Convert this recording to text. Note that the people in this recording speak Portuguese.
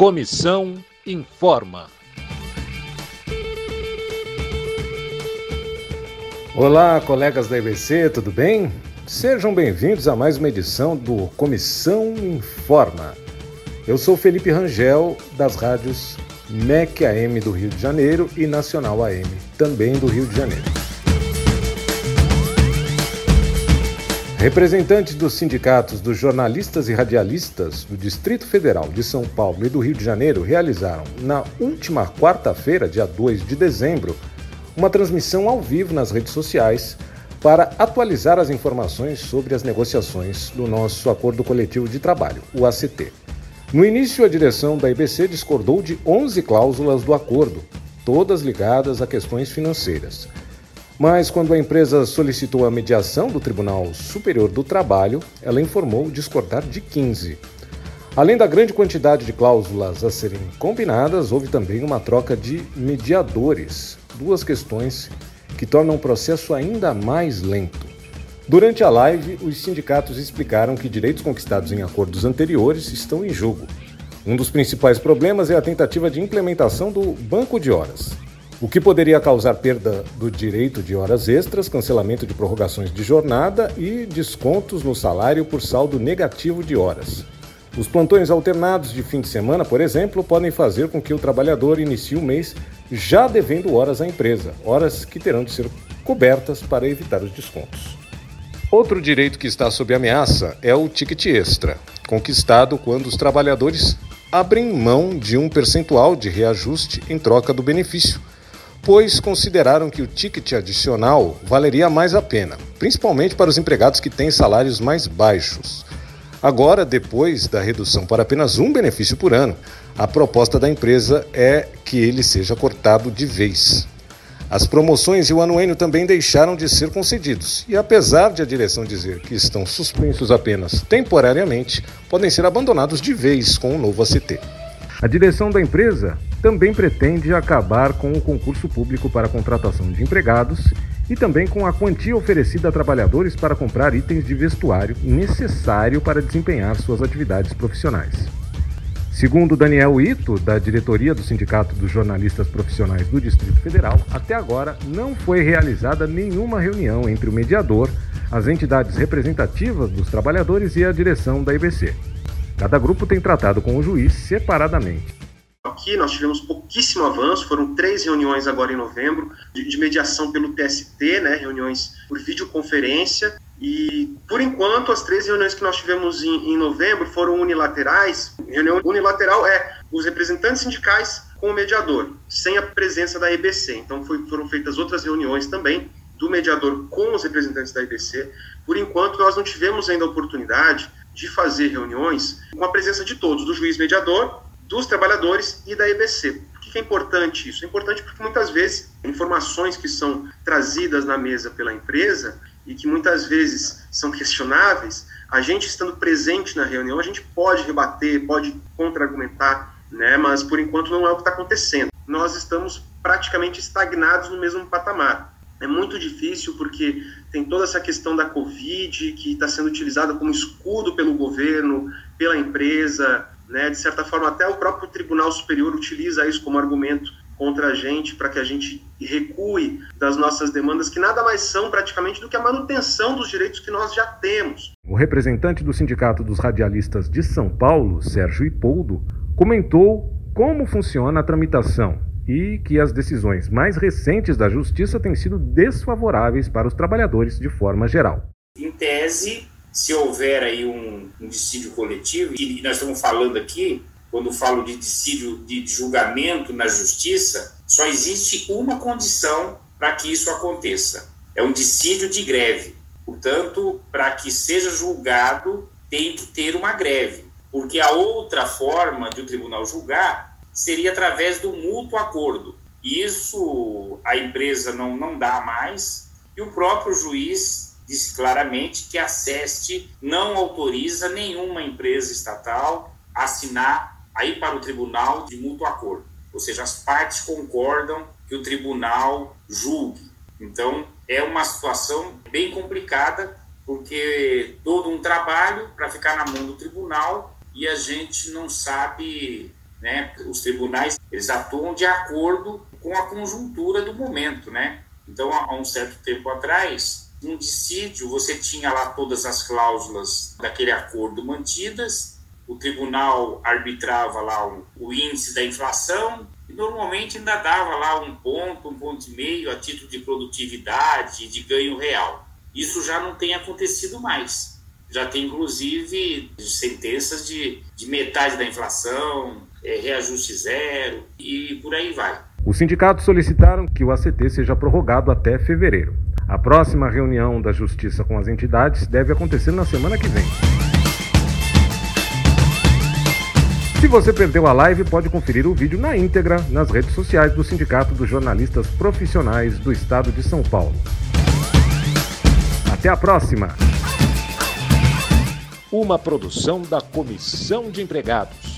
Comissão informa. Olá, colegas da IBC, tudo bem? Sejam bem-vindos a mais uma edição do Comissão Informa. Eu sou Felipe Rangel, das rádios MEC AM do Rio de Janeiro e Nacional AM, também do Rio de Janeiro. Representantes dos sindicatos dos jornalistas e radialistas do Distrito Federal de São Paulo e do Rio de Janeiro realizaram, na última quarta-feira, dia 2 de dezembro, uma transmissão ao vivo nas redes sociais para atualizar as informações sobre as negociações do nosso acordo coletivo de trabalho, o ACT. No início, a direção da IBC discordou de 11 cláusulas do acordo, todas ligadas a questões financeiras. Mas quando a empresa solicitou a mediação do Tribunal Superior do Trabalho, ela informou discordar de 15. Além da grande quantidade de cláusulas a serem combinadas, houve também uma troca de mediadores, duas questões que tornam o processo ainda mais lento. Durante a live, os sindicatos explicaram que direitos conquistados em acordos anteriores estão em jogo. Um dos principais problemas é a tentativa de implementação do banco de horas o que poderia causar perda do direito de horas extras, cancelamento de prorrogações de jornada e descontos no salário por saldo negativo de horas. Os plantões alternados de fim de semana, por exemplo, podem fazer com que o trabalhador inicie o mês já devendo horas à empresa, horas que terão de ser cobertas para evitar os descontos. Outro direito que está sob ameaça é o ticket extra, conquistado quando os trabalhadores abrem mão de um percentual de reajuste em troca do benefício pois consideraram que o ticket adicional valeria mais a pena, principalmente para os empregados que têm salários mais baixos. Agora, depois da redução para apenas um benefício por ano, a proposta da empresa é que ele seja cortado de vez. As promoções e o anuênio também deixaram de ser concedidos, e apesar de a direção dizer que estão suspensos apenas temporariamente, podem ser abandonados de vez com o novo ACT. A direção da empresa também pretende acabar com o concurso público para contratação de empregados e também com a quantia oferecida a trabalhadores para comprar itens de vestuário necessário para desempenhar suas atividades profissionais. Segundo Daniel Ito, da diretoria do Sindicato dos Jornalistas Profissionais do Distrito Federal, até agora não foi realizada nenhuma reunião entre o mediador, as entidades representativas dos trabalhadores e a direção da IBC. Cada grupo tem tratado com o juiz separadamente. Aqui nós tivemos pouquíssimo avanço, foram três reuniões agora em novembro, de, de mediação pelo TST, né, reuniões por videoconferência, e por enquanto as três reuniões que nós tivemos em, em novembro foram unilaterais. Reunião unilateral é os representantes sindicais com o mediador, sem a presença da EBC. Então foi, foram feitas outras reuniões também do mediador com os representantes da EBC. Por enquanto nós não tivemos ainda a oportunidade de fazer reuniões com a presença de todos, do juiz mediador, dos trabalhadores e da EBC. Por que é importante isso? É importante porque muitas vezes informações que são trazidas na mesa pela empresa e que muitas vezes são questionáveis, a gente estando presente na reunião, a gente pode rebater, pode contra-argumentar, né? mas por enquanto não é o que está acontecendo. Nós estamos praticamente estagnados no mesmo patamar. É muito difícil porque tem toda essa questão da Covid que está sendo utilizada como escudo pelo governo, pela empresa, né? De certa forma, até o próprio Tribunal Superior utiliza isso como argumento contra a gente para que a gente recue das nossas demandas, que nada mais são praticamente do que a manutenção dos direitos que nós já temos. O representante do Sindicato dos Radialistas de São Paulo, Sérgio Ipoldo, comentou como funciona a tramitação e que as decisões mais recentes da Justiça têm sido desfavoráveis para os trabalhadores de forma geral. Em tese, se houver aí um, um dissídio coletivo, e nós estamos falando aqui, quando falo de dissídio de julgamento na justiça, só existe uma condição para que isso aconteça: é um dissídio de greve. Portanto, para que seja julgado, tem que ter uma greve, porque a outra forma de o tribunal julgar seria através do mútuo acordo. Isso a empresa não, não dá mais, e o próprio juiz disse claramente que a SEST não autoriza nenhuma empresa estatal a assinar aí para o tribunal de mútuo acordo. Ou seja, as partes concordam que o tribunal julgue. Então, é uma situação bem complicada, porque todo um trabalho para ficar na mão do tribunal e a gente não sabe né? Os tribunais eles atuam de acordo com a conjuntura do momento, né? Então, há um certo tempo atrás, um dissídio, você tinha lá todas as cláusulas daquele acordo mantidas, o tribunal arbitrava lá o, o índice da inflação e normalmente ainda dava lá um ponto, um ponto e meio a título de produtividade, de ganho real. Isso já não tem acontecido mais. Já tem, inclusive, sentenças de, de metade da inflação, é, reajuste zero e por aí vai. Os sindicatos solicitaram que o ACT seja prorrogado até fevereiro. A próxima reunião da Justiça com as entidades deve acontecer na semana que vem. Se você perdeu a live, pode conferir o vídeo na íntegra nas redes sociais do Sindicato dos Jornalistas Profissionais do Estado de São Paulo. Até a próxima! Uma produção da Comissão de Empregados